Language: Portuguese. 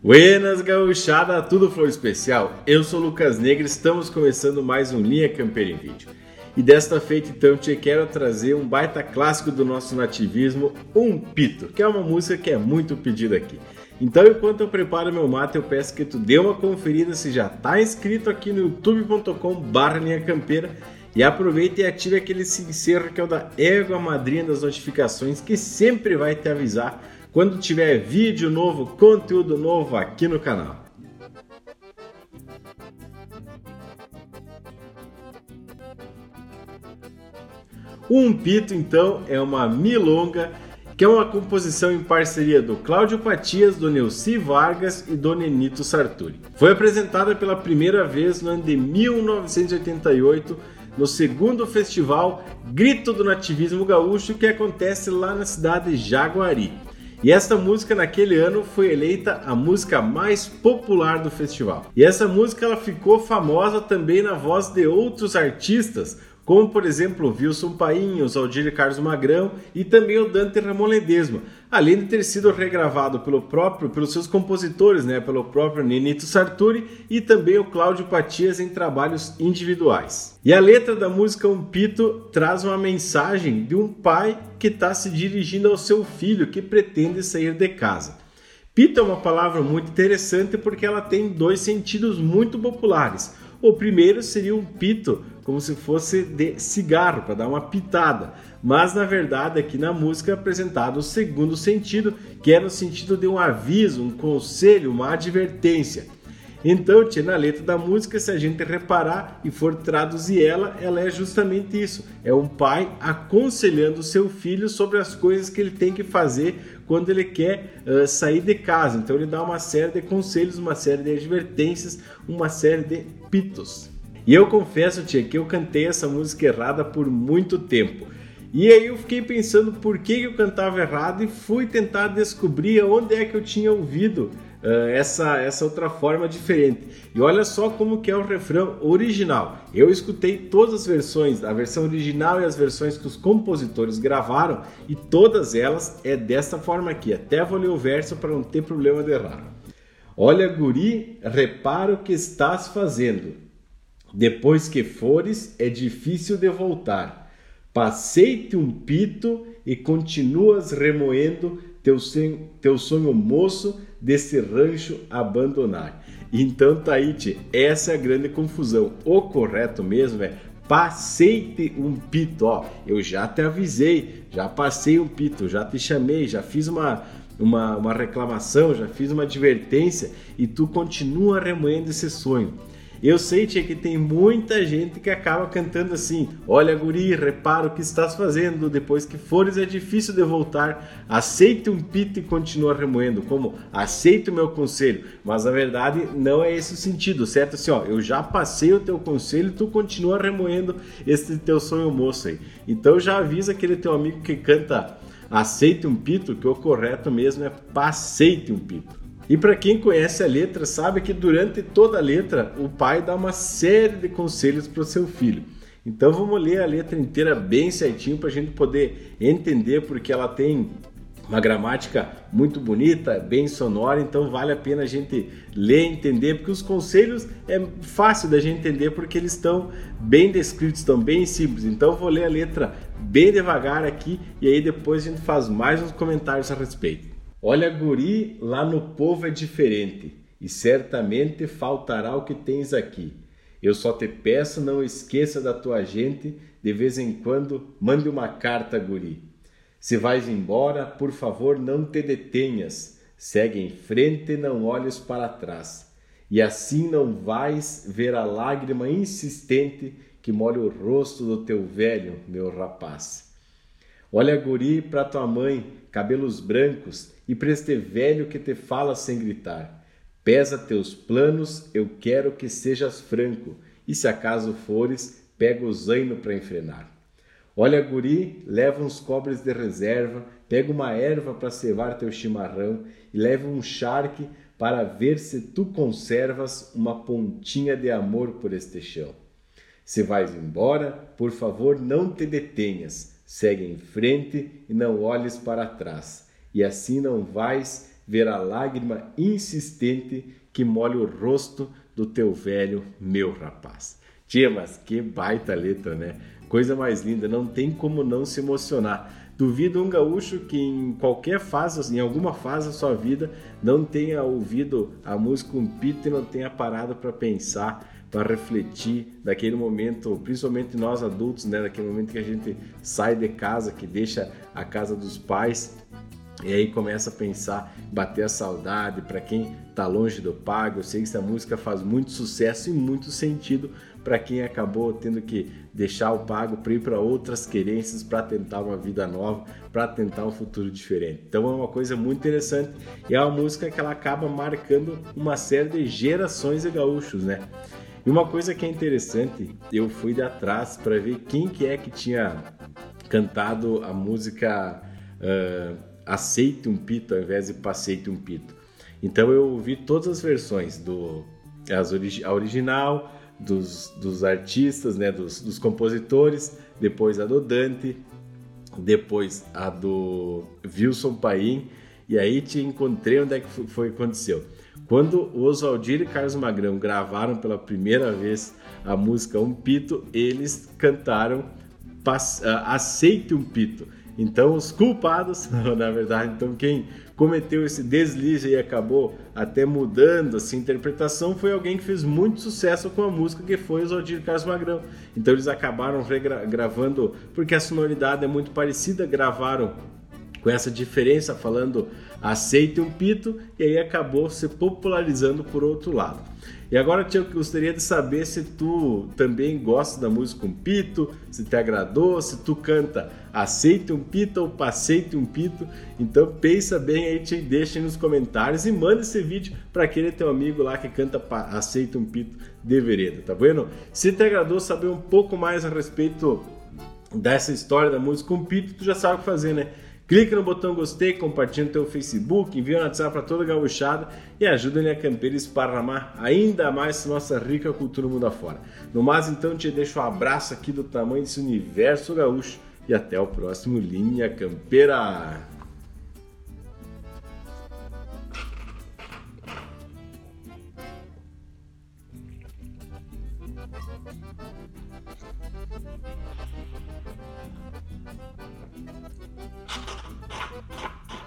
Buenas gauchada, tudo flor especial? Eu sou Lucas Negro, estamos começando mais um Linha Campeira em Vídeo. E desta feita então te quero trazer um baita clássico do nosso nativismo, Um Pito, que é uma música que é muito pedida aqui. Então enquanto eu preparo meu mate, eu peço que tu dê uma conferida se já está inscrito aqui no youtube.com barra linha campeira e aproveite e ative aquele sincero que é o da égua madrinha das notificações que sempre vai te avisar quando tiver vídeo novo, conteúdo novo aqui no canal. Um Pito, então, é uma milonga que é uma composição em parceria do Cláudio Patias, do Neuci Vargas e do Nenito Sarturi. Foi apresentada pela primeira vez no ano de 1988 no segundo festival Grito do Nativismo Gaúcho que acontece lá na cidade de Jaguari. E esta música naquele ano foi eleita a música mais popular do festival. E essa música ela ficou famosa também na voz de outros artistas, como por exemplo o Wilson Paim, o Zaldir Carlos Magrão e também o Dante Ramon Ledesma, além de ter sido regravado pelo próprio, pelos seus compositores, né, pelo próprio Nenito Sarturi e também o Cláudio Patias em trabalhos individuais. E a letra da música Um Pito traz uma mensagem de um pai que está se dirigindo ao seu filho que pretende sair de casa. Pito é uma palavra muito interessante porque ela tem dois sentidos muito populares. O primeiro seria um pito, como se fosse de cigarro, para dar uma pitada. Mas na verdade, aqui na música é apresentado o segundo sentido, que é no sentido de um aviso, um conselho, uma advertência. Então, tia, na letra da música, se a gente reparar e for traduzir ela, ela é justamente isso: é um pai aconselhando seu filho sobre as coisas que ele tem que fazer quando ele quer uh, sair de casa. Então, ele dá uma série de conselhos, uma série de advertências, uma série de pitos. E eu confesso, tia, que eu cantei essa música errada por muito tempo. E aí eu fiquei pensando por que eu cantava errado e fui tentar descobrir onde é que eu tinha ouvido essa, essa outra forma diferente. E olha só como que é o refrão original. Eu escutei todas as versões, a versão original e as versões que os compositores gravaram, e todas elas é dessa forma aqui. Até vou ler o verso para não ter problema de errar. Olha, guri, repara o que estás fazendo. Depois que fores, é difícil de voltar. Passei-te um pito e continuas remoendo teu, teu sonho moço desse rancho abandonar. Então, Taíte, essa é a grande confusão. O correto mesmo é passei um pito. Ó, eu já te avisei, já passei um pito, já te chamei, já fiz uma, uma, uma reclamação, já fiz uma advertência e tu continua remoendo esse sonho. Eu sei, tia, que tem muita gente que acaba cantando assim: Olha, guri, repara o que estás fazendo. Depois que fores, é difícil de voltar. Aceite um pito e continua remoendo. Como aceite o meu conselho. Mas a verdade não é esse o sentido, certo? Assim, ó, eu já passei o teu conselho e tu continua remoendo esse teu sonho moço aí. Então já avisa aquele teu amigo que canta aceite um pito, que o correto mesmo é passeite um pito. E para quem conhece a letra, sabe que durante toda a letra o pai dá uma série de conselhos para o seu filho. Então vamos ler a letra inteira bem certinho para a gente poder entender, porque ela tem uma gramática muito bonita, bem sonora, então vale a pena a gente ler entender, porque os conselhos é fácil da gente entender porque eles estão bem descritos, estão bem simples. Então vou ler a letra bem devagar aqui e aí depois a gente faz mais uns comentários a respeito. Olha, guri, lá no povo é diferente, e certamente faltará o que tens aqui. Eu só te peço, não esqueça da tua gente, de vez em quando mande uma carta, guri. Se vais embora, por favor, não te detenhas. Segue em frente e não olhes para trás. E assim não vais ver a lágrima insistente que molha o rosto do teu velho, meu rapaz. Olha, guri, para tua mãe, cabelos brancos, e para este velho que te fala sem gritar. Pesa teus planos, eu quero que sejas franco, e se acaso fores, pega o zaino para enfrenar. Olha, guri, leva uns cobres de reserva, pega uma erva para cevar teu chimarrão e leva um charque para ver se tu conservas uma pontinha de amor por este chão. Se vais embora, por favor, não te detenhas, segue em frente e não olhes para trás e assim não vais ver a lágrima insistente que molha o rosto do teu velho, meu rapaz. Tia, mas que baita letra, né? Coisa mais linda, não tem como não se emocionar. Duvido um gaúcho que em qualquer fase, em alguma fase da sua vida, não tenha ouvido a música um pito e não tenha parado para pensar, para refletir daquele momento, principalmente nós adultos, né, daquele momento que a gente sai de casa, que deixa a casa dos pais e aí começa a pensar, bater a saudade para quem está longe do pago. Eu sei que essa música faz muito sucesso e muito sentido para quem acabou tendo que deixar o pago para ir para outras querências, para tentar uma vida nova, para tentar um futuro diferente. Então é uma coisa muito interessante e é uma música que ela acaba marcando uma série de gerações de gaúchos, né? E uma coisa que é interessante, eu fui de atrás para ver quem que é que tinha cantado a música uh, aceite um pito ao invés de passeite um pito. Então eu ouvi todas as versões do as origi a original dos, dos artistas, né, dos, dos compositores, depois a do Dante, depois a do Wilson Paim, e aí te encontrei onde é que foi, foi aconteceu. Quando o Oswaldir e Carlos Magrão gravaram pela primeira vez a música Um Pito, eles cantaram Aceite um Pito. Então, os culpados, na verdade, então quem cometeu esse deslize e acabou até mudando essa interpretação foi alguém que fez muito sucesso com a música, que foi o Zodir Carlos Magrão. Então, eles acabaram gravando, porque a sonoridade é muito parecida, gravaram com essa diferença, falando aceite um pito, e aí acabou se popularizando por outro lado. E agora, Tio, eu gostaria de saber se tu também gosta da música um pito, se te agradou, se tu canta aceite um pito ou passeite um pito. Então pensa bem aí, te deixa aí nos comentários e manda esse vídeo para aquele teu amigo lá que canta aceite um pito de vereda, tá vendo? Se te agradou saber um pouco mais a respeito dessa história da música um pito, tu já sabe o que fazer, né? Clique no botão gostei, compartilhe no teu Facebook, envia um WhatsApp para toda a gauchada e ajuda a Campeira a esparramar ainda mais nossa rica cultura mundo afora. No mais, então, te deixo um abraço aqui do tamanho desse universo gaúcho e até o próximo Linha Campeira. Thank you.